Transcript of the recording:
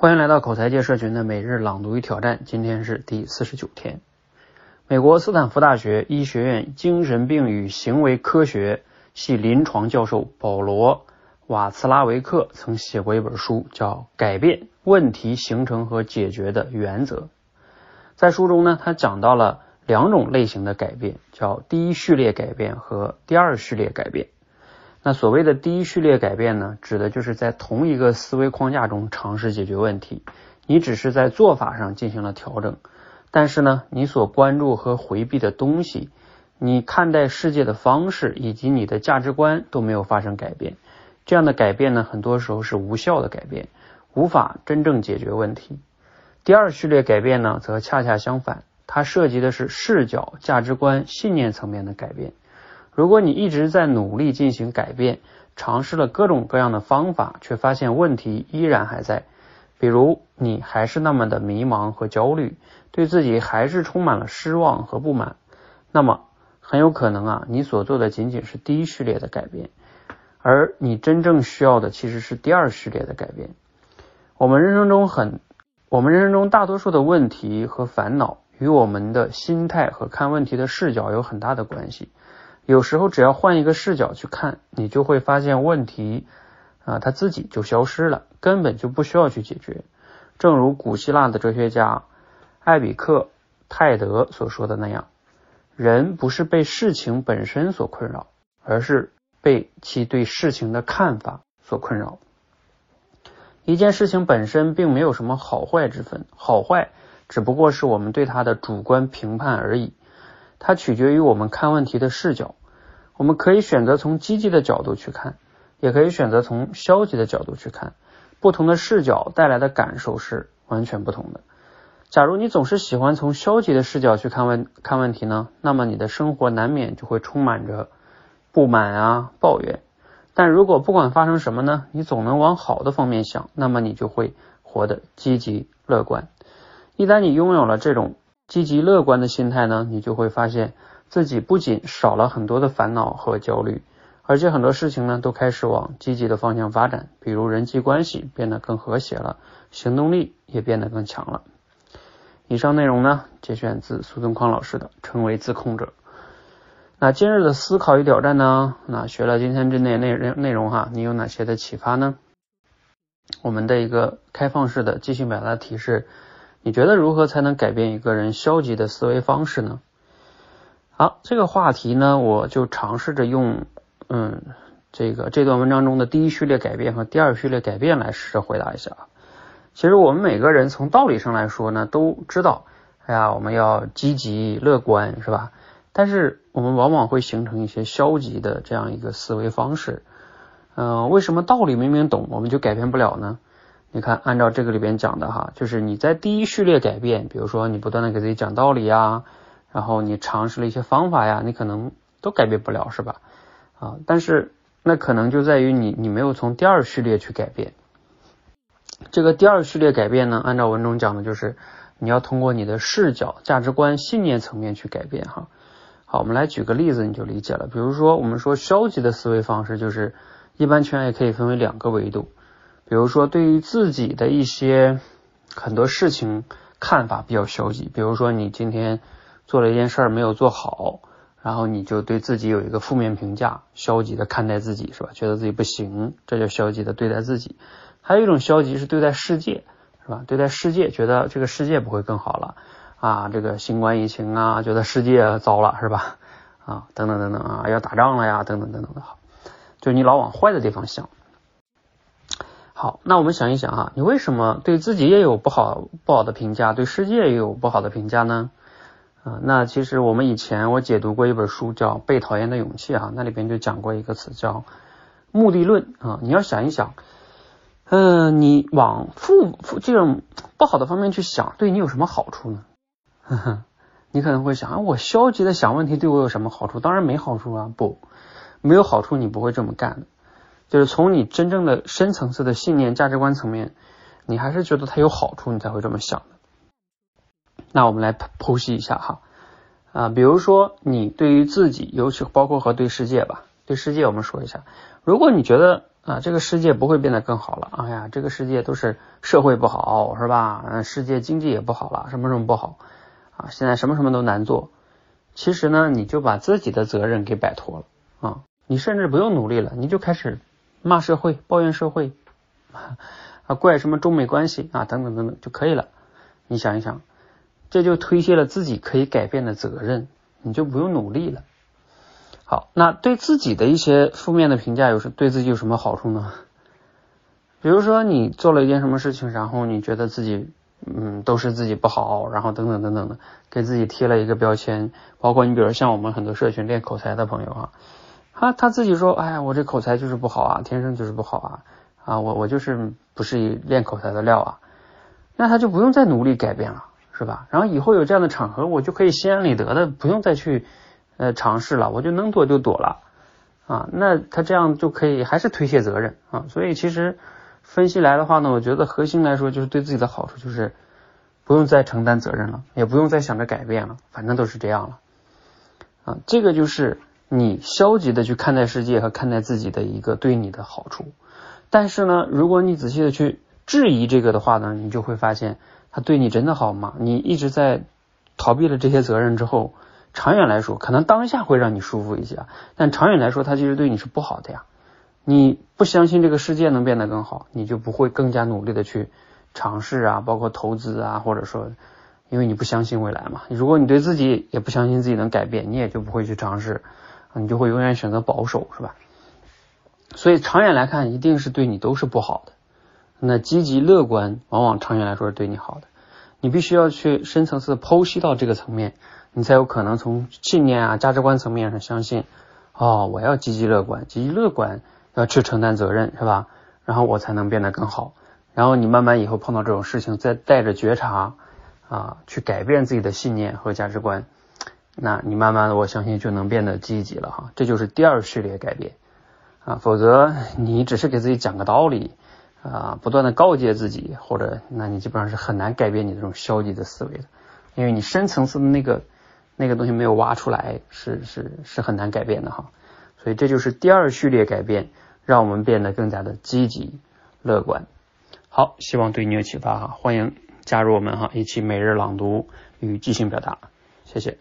欢迎来到口才界社群的每日朗读与挑战，今天是第四十九天。美国斯坦福大学医学院精神病与行为科学系临床教授保罗·瓦茨拉维克曾写过一本书，叫《改变问题形成和解决的原则》。在书中呢，他讲到了两种类型的改变，叫第一序列改变和第二序列改变。那所谓的第一序列改变呢，指的就是在同一个思维框架中尝试解决问题，你只是在做法上进行了调整，但是呢，你所关注和回避的东西，你看待世界的方式以及你的价值观都没有发生改变。这样的改变呢，很多时候是无效的改变，无法真正解决问题。第二序列改变呢，则恰恰相反，它涉及的是视角、价值观、信念层面的改变。如果你一直在努力进行改变，尝试了各种各样的方法，却发现问题依然还在，比如你还是那么的迷茫和焦虑，对自己还是充满了失望和不满，那么很有可能啊，你所做的仅仅是第一序列的改变，而你真正需要的其实是第二序列的改变。我们人生中很，我们人生中大多数的问题和烦恼，与我们的心态和看问题的视角有很大的关系。有时候只要换一个视角去看，你就会发现问题啊，它自己就消失了，根本就不需要去解决。正如古希腊的哲学家艾比克泰德所说的那样，人不是被事情本身所困扰，而是被其对事情的看法所困扰。一件事情本身并没有什么好坏之分，好坏只不过是我们对它的主观评判而已，它取决于我们看问题的视角。我们可以选择从积极的角度去看，也可以选择从消极的角度去看。不同的视角带来的感受是完全不同的。假如你总是喜欢从消极的视角去看问看问题呢，那么你的生活难免就会充满着不满啊、抱怨。但如果不管发生什么呢，你总能往好的方面想，那么你就会活得积极乐观。一旦你拥有了这种积极乐观的心态呢，你就会发现。自己不仅少了很多的烦恼和焦虑，而且很多事情呢都开始往积极的方向发展，比如人际关系变得更和谐了，行动力也变得更强了。以上内容呢节选自苏东康老师的《成为自控者》。那今日的思考与挑战呢？那学了今天这内内内容哈，你有哪些的启发呢？我们的一个开放式的即兴表达题是：你觉得如何才能改变一个人消极的思维方式呢？好，这个话题呢，我就尝试着用，嗯，这个这段文章中的第一序列改变和第二序列改变来试着回答一下。其实我们每个人从道理上来说呢，都知道，哎呀，我们要积极乐观，是吧？但是我们往往会形成一些消极的这样一个思维方式。嗯，为什么道理明明懂，我们就改变不了呢？你看，按照这个里边讲的哈，就是你在第一序列改变，比如说你不断的给自己讲道理啊。然后你尝试了一些方法呀，你可能都改变不了，是吧？啊，但是那可能就在于你，你没有从第二序列去改变。这个第二序列改变呢，按照文中讲的，就是你要通过你的视角、价值观、信念层面去改变哈。好，我们来举个例子，你就理解了。比如说，我们说消极的思维方式，就是一般圈也可以分为两个维度。比如说，对于自己的一些很多事情看法比较消极，比如说你今天。做了一件事儿没有做好，然后你就对自己有一个负面评价，消极的看待自己是吧？觉得自己不行，这叫消极的对待自己。还有一种消极是对待世界，是吧？对待世界，觉得这个世界不会更好了啊，这个新冠疫情啊，觉得世界糟了是吧？啊，等等等等啊，要打仗了呀，等等等等的好，就你老往坏的地方想。好，那我们想一想哈，你为什么对自己也有不好不好的评价，对世界也有不好的评价呢？啊，那其实我们以前我解读过一本书叫《被讨厌的勇气》哈，那里边就讲过一个词叫目的论啊。你要想一想，嗯，你往负负这种不好的方面去想，对你有什么好处呢？呵呵，你可能会想啊，我消极的想问题对我有什么好处？当然没好处啊，不，没有好处，你不会这么干的。就是从你真正的深层次的信念、价值观层面，你还是觉得它有好处，你才会这么想的。那我们来剖析一下哈，啊，比如说你对于自己，尤其包括和对世界吧，对世界我们说一下，如果你觉得啊，这个世界不会变得更好了。哎呀，这个世界都是社会不好，是吧？嗯，世界经济也不好了，什么什么不好啊？现在什么什么都难做。其实呢，你就把自己的责任给摆脱了啊，你甚至不用努力了，你就开始骂社会、抱怨社会 啊，怪什么中美关系啊，等等等等就可以了。你想一想，这就推卸了自己可以改变的责任，你就不用努力了。好，那对自己的一些负面的评价有什对自己有什么好处呢？比如说你做了一件什么事情，然后你觉得自己嗯都是自己不好，然后等等等等的，给自己贴了一个标签。包括你比如像我们很多社群练口才的朋友啊，他他自己说，哎呀，我这口才就是不好啊，天生就是不好啊，啊我我就是不是练口才的料啊，那他就不用再努力改变了，是吧？然后以后有这样的场合，我就可以心安理得的，不用再去。呃，尝试了，我就能躲就躲了啊，那他这样就可以还是推卸责任啊，所以其实分析来的话呢，我觉得核心来说就是对自己的好处就是不用再承担责任了，也不用再想着改变了，反正都是这样了啊，这个就是你消极的去看待世界和看待自己的一个对你的好处，但是呢，如果你仔细的去质疑这个的话呢，你就会发现他对你真的好吗？你一直在逃避了这些责任之后。长远来说，可能当下会让你舒服一些，但长远来说，它其实对你是不好的呀。你不相信这个世界能变得更好，你就不会更加努力的去尝试啊，包括投资啊，或者说，因为你不相信未来嘛。如果你对自己也不相信自己能改变，你也就不会去尝试，你就会永远选择保守，是吧？所以长远来看，一定是对你都是不好的。那积极乐观，往往长远来说是对你好的。你必须要去深层次剖析到这个层面。你才有可能从信念啊、价值观层面上相信，哦，我要积极乐观，积极乐观要去承担责任，是吧？然后我才能变得更好。然后你慢慢以后碰到这种事情，再带着觉察啊，去改变自己的信念和价值观，那你慢慢的，我相信就能变得积极了哈。这就是第二序列改变啊，否则你只是给自己讲个道理啊，不断的告诫自己，或者那你基本上是很难改变你这种消极的思维的，因为你深层次的那个。那个东西没有挖出来，是是是很难改变的哈，所以这就是第二序列改变，让我们变得更加的积极乐观。好，希望对你有启发哈，欢迎加入我们哈，一起每日朗读与即兴表达，谢谢。